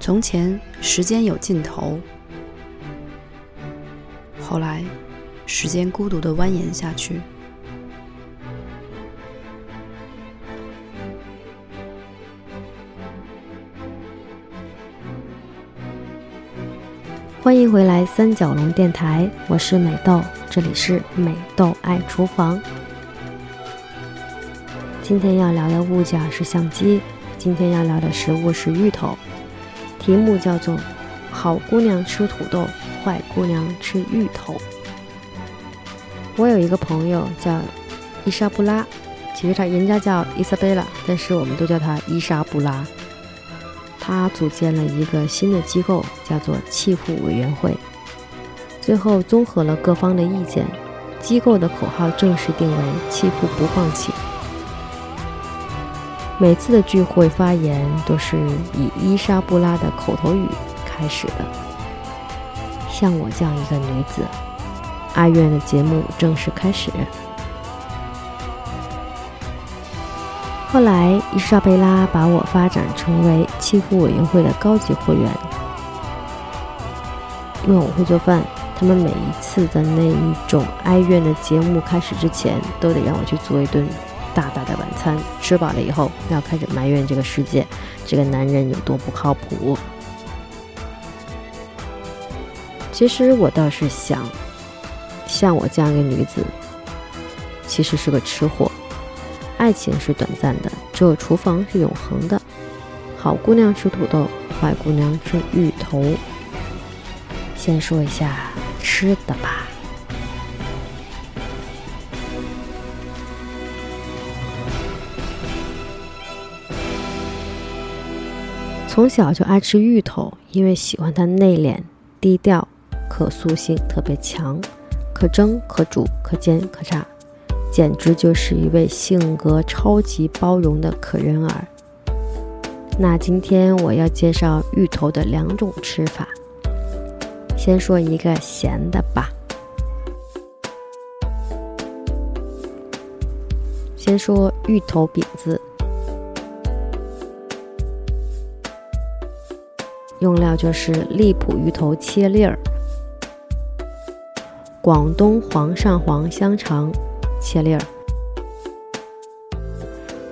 从前，时间有尽头。后来，时间孤独的蜿蜒下去。欢迎回来三角龙电台，我是美豆，这里是美豆爱厨房。今天要聊的物件是相机，今天要聊的食物是芋头。题目叫做“好姑娘吃土豆，坏姑娘吃芋头”。我有一个朋友叫伊莎布拉，其实他人家叫伊莎贝拉，但是我们都叫她伊莎布拉。她组建了一个新的机构，叫做弃妇委员会。最后综合了各方的意见，机构的口号正式定为“弃妇不放弃”。每次的聚会发言都是以伊莎布拉的口头语开始的。像我这样一个女子，哀怨的节目正式开始。后来，伊莎贝拉把我发展成为欺负委员会的高级会员，因为我会做饭。他们每一次的那一种哀怨的节目开始之前，都得让我去做一顿。大大的晚餐吃饱了以后，要开始埋怨这个世界，这个男人有多不靠谱。其实我倒是想，像我这样一个女子，其实是个吃货。爱情是短暂的，只有厨房是永恒的。好姑娘吃土豆，坏姑娘吃芋头。先说一下吃的吧。从小就爱吃芋头，因为喜欢它内敛、低调，可塑性特别强，可蒸、可煮、可煎、可炸，简直就是一位性格超级包容的可人儿。那今天我要介绍芋头的两种吃法，先说一个咸的吧。先说芋头饼子。料就是荔浦鱼头切粒儿，广东黄上黄香肠切粒儿，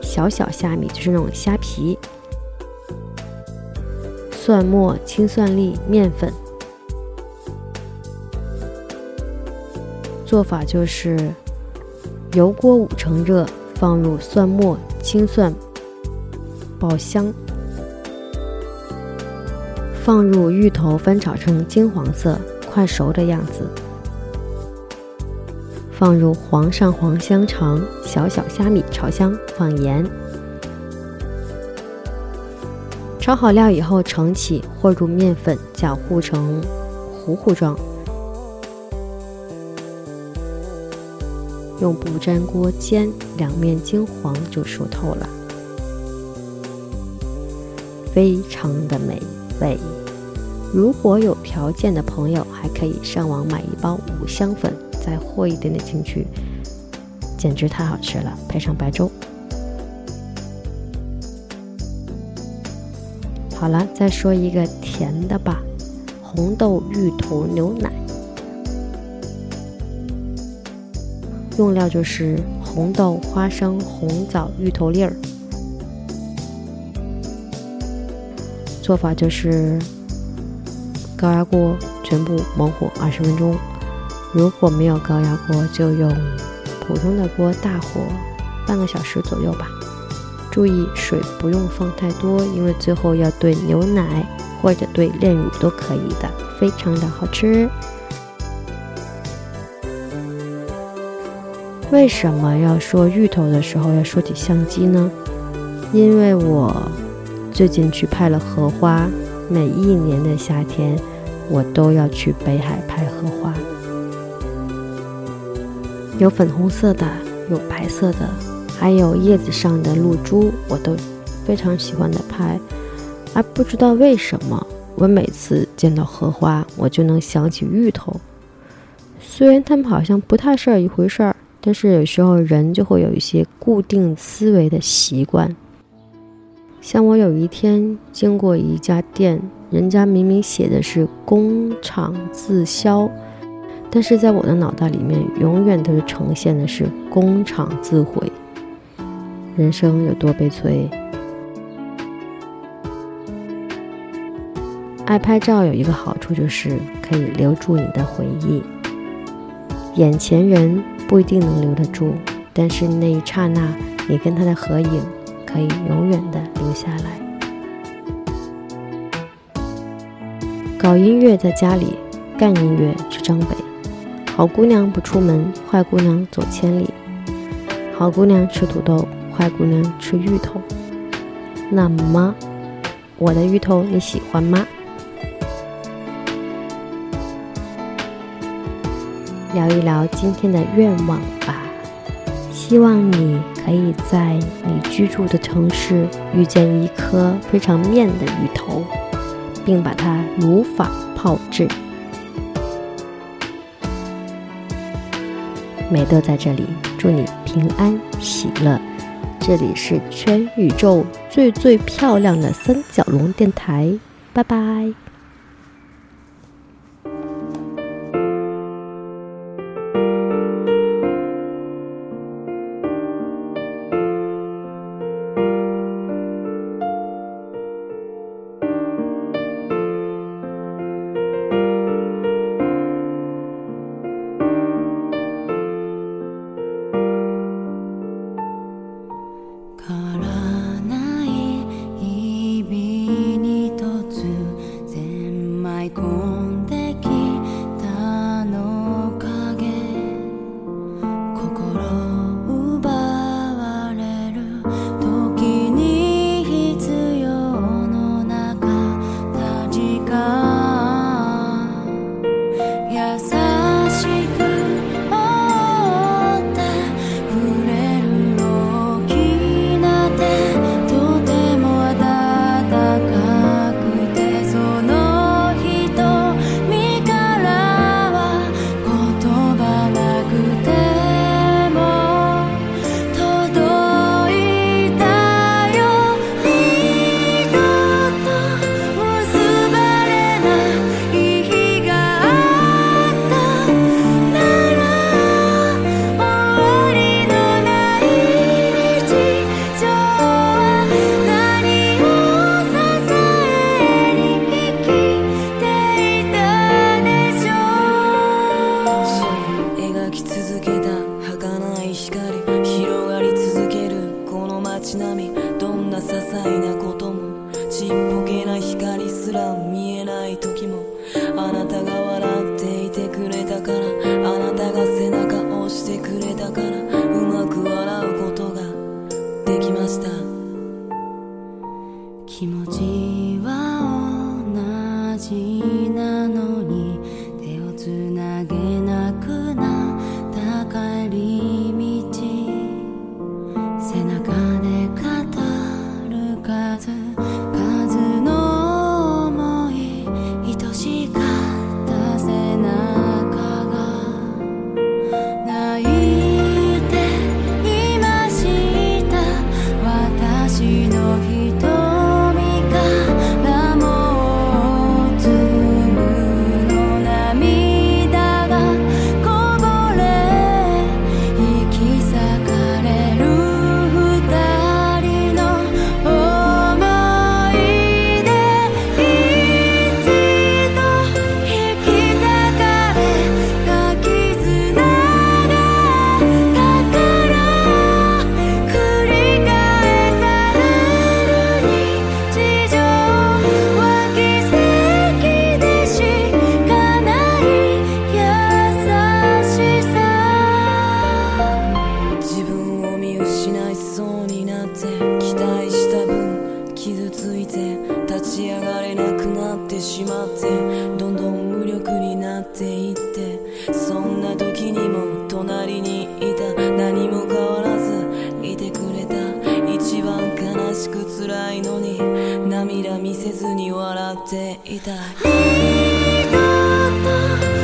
小小虾米就是那种虾皮，蒜末、青蒜粒、面粉。做法就是油锅五成热，放入蒜末、青蒜，爆香。放入芋头，翻炒成金黄色，快熟的样子。放入黄上黄香肠，小小虾米炒香，放盐。炒好料以后盛起，和入面粉，搅和成糊糊状。用不粘锅煎，两面金黄就熟透了，非常的美。味，如果有条件的朋友，还可以上网买一包五香粉，再和一点点进去，简直太好吃了，配上白粥。好了，再说一个甜的吧，红豆芋头牛奶，用料就是红豆、花生、红枣、芋头粒儿。做法就是高压锅全部猛火二十分钟，如果没有高压锅，就用普通的锅大火半个小时左右吧。注意水不用放太多，因为最后要兑牛奶或者兑炼乳都可以的，非常的好吃。为什么要说芋头的时候要说起相机呢？因为我。最近去拍了荷花，每一年的夏天，我都要去北海拍荷花。有粉红色的，有白色的，还有叶子上的露珠，我都非常喜欢的拍。而不知道为什么，我每次见到荷花，我就能想起芋头。虽然他们好像不太是一回事儿，但是有时候人就会有一些固定思维的习惯。像我有一天经过一家店，人家明明写的是工厂自销，但是在我的脑袋里面，永远都是呈现的是工厂自毁。人生有多悲催？爱拍照有一个好处，就是可以留住你的回忆。眼前人不一定能留得住，但是那一刹那，你跟他的合影，可以永远的留下来。搞音乐在家里，干音乐去张北。好姑娘不出门，坏姑娘走千里。好姑娘吃土豆，坏姑娘吃芋头。那么，我的芋头你喜欢吗？聊一聊今天的愿望。希望你可以在你居住的城市遇见一颗非常面的鱼头。并把它如法炮制。美豆在这里祝你平安喜乐。这里是全宇宙最最漂亮的三角龙电台，拜拜。すら見えない時もあなたが笑って期待した分傷ついて立ち上がれなくなってしまってどんどん無力になっていってそんな時にも隣にいた何も変わらずいてくれた。一番悲しく辛いのに涙見せずに笑っていた。と